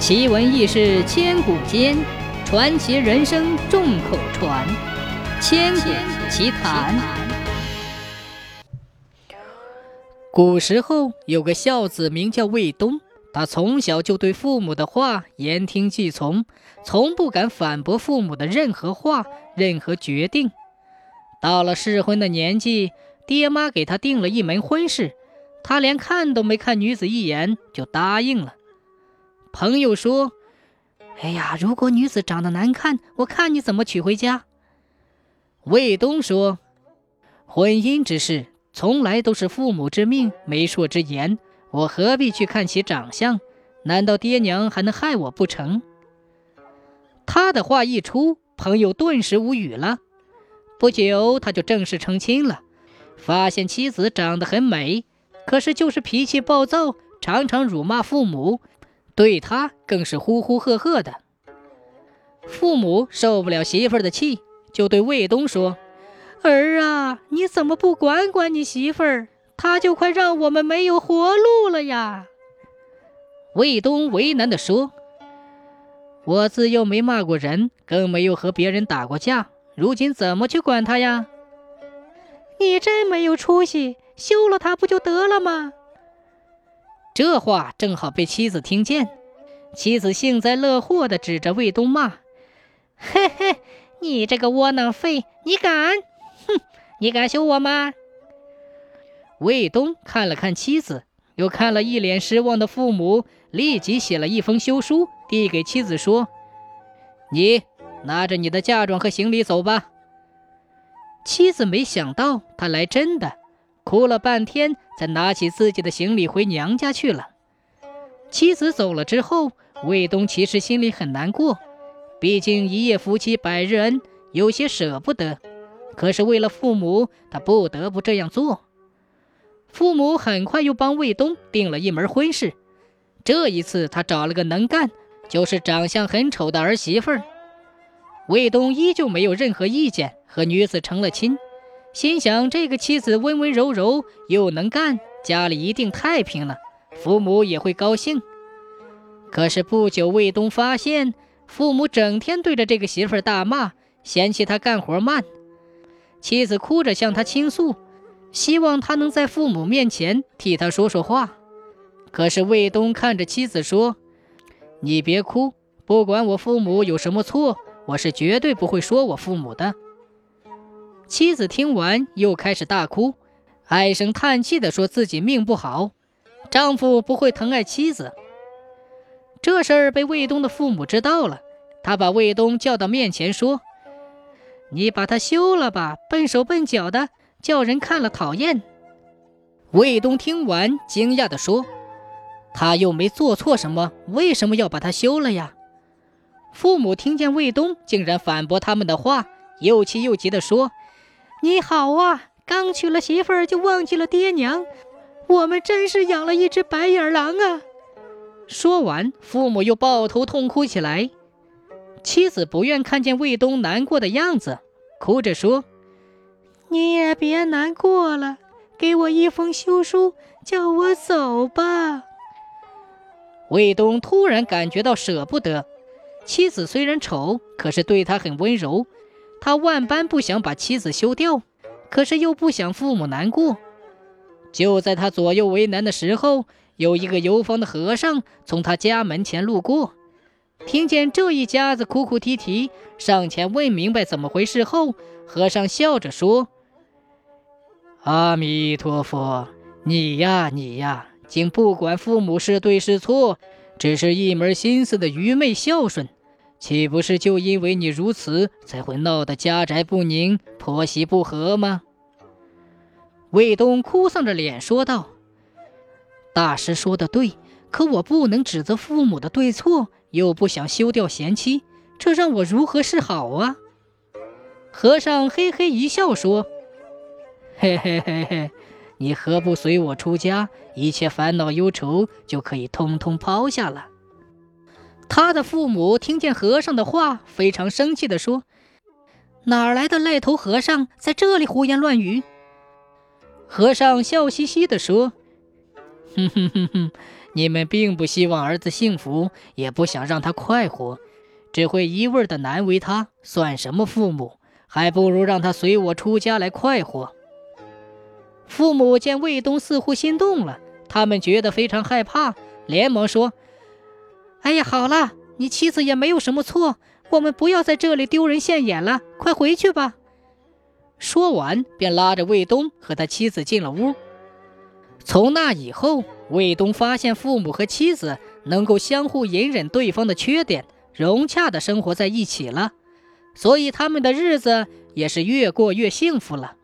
奇闻异事千古间，传奇人生众口传。千古奇谈。古时候有个孝子，名叫卫东。他从小就对父母的话言听计从，从不敢反驳父母的任何话、任何决定。到了适婚的年纪，爹妈给他定了一门婚事，他连看都没看女子一眼就答应了。朋友说：“哎呀，如果女子长得难看，我看你怎么娶回家。”卫东说：“婚姻之事从来都是父母之命、媒妁之言。”我何必去看其长相？难道爹娘还能害我不成？他的话一出，朋友顿时无语了。不久，他就正式成亲了，发现妻子长得很美，可是就是脾气暴躁，常常辱骂父母，对他更是呼呼喝喝的。父母受不了媳妇儿的气，就对卫东说：“儿啊，你怎么不管管你媳妇儿？”他就快让我们没有活路了呀！卫东为难地说：“我自幼没骂过人，更没有和别人打过架，如今怎么去管他呀？”你真没有出息，休了他不就得了吗？这话正好被妻子听见，妻子幸灾乐祸地指着卫东骂：“嘿嘿，你这个窝囊废，你敢？哼，你敢休我吗？”卫东看了看妻子，又看了一脸失望的父母，立即写了一封休书，递给妻子说：“你拿着你的嫁妆和行李走吧。”妻子没想到他来真的，哭了半天，才拿起自己的行李回娘家去了。妻子走了之后，卫东其实心里很难过，毕竟一夜夫妻百日恩，有些舍不得。可是为了父母，他不得不这样做。父母很快又帮卫东定了一门婚事，这一次他找了个能干，就是长相很丑的儿媳妇儿。卫东依旧没有任何意见，和女子成了亲，心想这个妻子温温柔柔又能干，家里一定太平了，父母也会高兴。可是不久，卫东发现父母整天对着这个媳妇儿大骂，嫌弃他干活慢，妻子哭着向他倾诉。希望他能在父母面前替他说说话，可是卫东看着妻子说：“你别哭，不管我父母有什么错，我是绝对不会说我父母的。”妻子听完又开始大哭，唉声叹气地说自己命不好，丈夫不会疼爱妻子。这事儿被卫东的父母知道了，他把卫东叫到面前说：“你把他休了吧，笨手笨脚的。”叫人看了讨厌。卫东听完，惊讶地说：“他又没做错什么，为什么要把他休了呀？”父母听见卫东竟然反驳他们的话，又气又急地说：“你好啊，刚娶了媳妇儿就忘记了爹娘，我们真是养了一只白眼狼啊！”说完，父母又抱头痛哭起来。妻子不愿看见卫东难过的样子，哭着说。你也别难过了，给我一封休书，叫我走吧。卫东突然感觉到舍不得，妻子虽然丑，可是对他很温柔，他万般不想把妻子休掉，可是又不想父母难过。就在他左右为难的时候，有一个游方的和尚从他家门前路过，听见这一家子哭哭啼啼，上前问明白怎么回事后，和尚笑着说。阿弥陀佛，你呀你呀，竟不管父母是对是错，只是一门心思的愚昧孝顺，岂不是就因为你如此，才会闹得家宅不宁、婆媳不和吗？卫东哭丧着脸说道：“大师说的对，可我不能指责父母的对错，又不想休掉贤妻，这让我如何是好啊？”和尚嘿嘿一笑说。嘿嘿嘿嘿，你何不随我出家？一切烦恼忧愁就可以通通抛下了。他的父母听见和尚的话，非常生气地说：“哪来的赖头和尚在这里胡言乱语？”和尚笑嘻嘻地说：“哼哼哼哼，你们并不希望儿子幸福，也不想让他快活，只会一味的难为他，算什么父母？还不如让他随我出家来快活。父母见卫东似乎心动了，他们觉得非常害怕，连忙说：“哎呀，好了，你妻子也没有什么错，我们不要在这里丢人现眼了，快回去吧。”说完，便拉着卫东和他妻子进了屋。从那以后，卫东发现父母和妻子能够相互隐忍对方的缺点，融洽的生活在一起了，所以他们的日子也是越过越幸福了。